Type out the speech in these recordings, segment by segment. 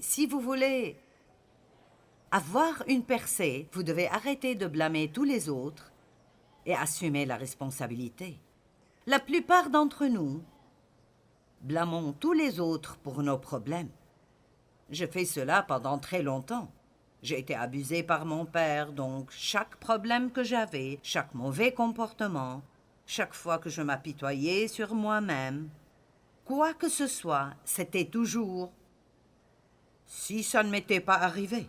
si vous voulez avoir une percée, vous devez arrêter de blâmer tous les autres et assumer la responsabilité. La plupart d'entre nous blâmons tous les autres pour nos problèmes. J'ai fait cela pendant très longtemps. J'ai été abusé par mon père, donc chaque problème que j'avais, chaque mauvais comportement, chaque fois que je m'apitoyais sur moi-même, quoi que ce soit, c'était toujours si ça ne m'était pas arrivé.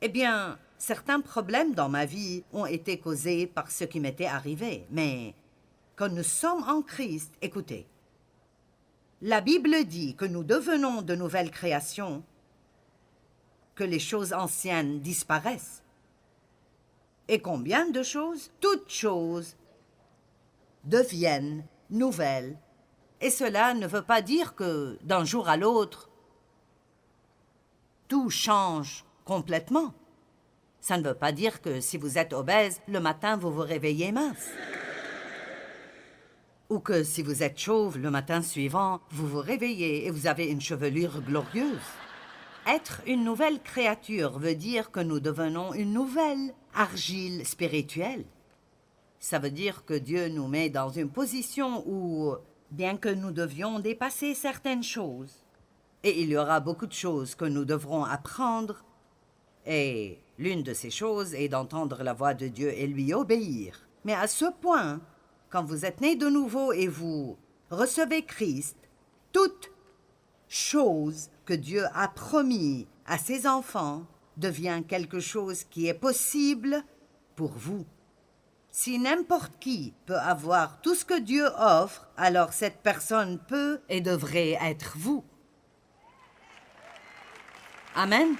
Eh bien, certains problèmes dans ma vie ont été causés par ce qui m'était arrivé, mais quand nous sommes en Christ, écoutez, la Bible dit que nous devenons de nouvelles créations, que les choses anciennes disparaissent. Et combien de choses Toutes choses deviennent nouvelles. Et cela ne veut pas dire que d'un jour à l'autre, tout change complètement. Ça ne veut pas dire que si vous êtes obèse, le matin vous vous réveillez mince. Ou que si vous êtes chauve, le matin suivant, vous vous réveillez et vous avez une chevelure glorieuse. Être une nouvelle créature veut dire que nous devenons une nouvelle argile spirituelle. Ça veut dire que Dieu nous met dans une position où, bien que nous devions dépasser certaines choses, et il y aura beaucoup de choses que nous devrons apprendre, et l'une de ces choses est d'entendre la voix de Dieu et lui obéir. Mais à ce point, quand vous êtes né de nouveau et vous recevez Christ, toute chose que Dieu a promis à ses enfants devient quelque chose qui est possible pour vous. Si n'importe qui peut avoir tout ce que Dieu offre, alors cette personne peut et devrait être vous. Amen.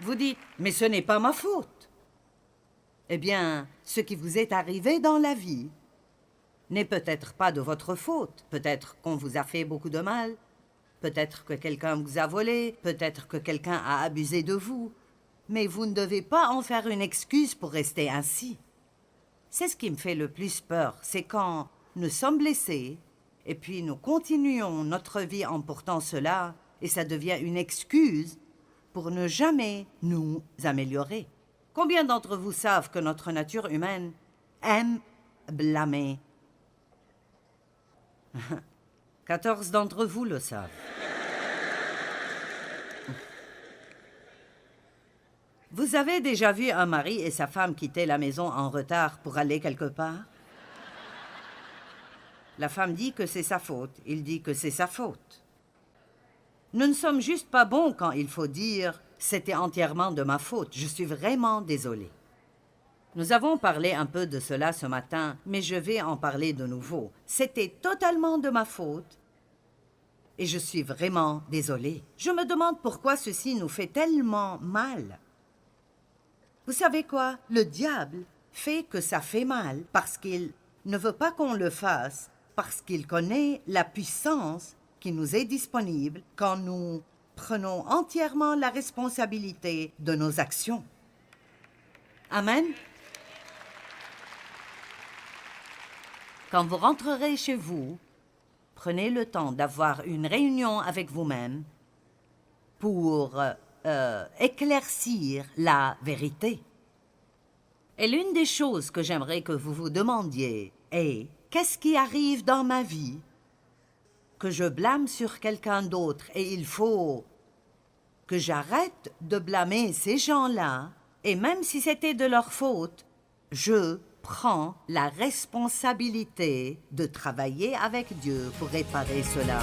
Vous dites, mais ce n'est pas ma faute. Eh bien, ce qui vous est arrivé dans la vie n'est peut-être pas de votre faute. Peut-être qu'on vous a fait beaucoup de mal. Peut-être que quelqu'un vous a volé. Peut-être que quelqu'un a abusé de vous. Mais vous ne devez pas en faire une excuse pour rester ainsi. C'est ce qui me fait le plus peur, c'est quand nous sommes blessés, et puis nous continuons notre vie en portant cela, et ça devient une excuse pour ne jamais nous améliorer. Combien d'entre vous savent que notre nature humaine aime blâmer? 14 d'entre vous le savent. Vous avez déjà vu un mari et sa femme quitter la maison en retard pour aller quelque part? La femme dit que c'est sa faute, il dit que c'est sa faute. Nous ne sommes juste pas bons quand il faut dire c'était entièrement de ma faute. Je suis vraiment désolé. Nous avons parlé un peu de cela ce matin, mais je vais en parler de nouveau. C'était totalement de ma faute. Et je suis vraiment désolé. Je me demande pourquoi ceci nous fait tellement mal. Vous savez quoi? Le diable fait que ça fait mal parce qu'il ne veut pas qu'on le fasse, parce qu'il connaît la puissance qui nous est disponible quand nous prenons entièrement la responsabilité de nos actions. Amen. Quand vous rentrerez chez vous, prenez le temps d'avoir une réunion avec vous-même pour euh, éclaircir la vérité. Et l'une des choses que j'aimerais que vous vous demandiez est qu'est-ce qui arrive dans ma vie que je blâme sur quelqu'un d'autre et il faut que j'arrête de blâmer ces gens-là, et même si c'était de leur faute, je prends la responsabilité de travailler avec Dieu pour réparer cela.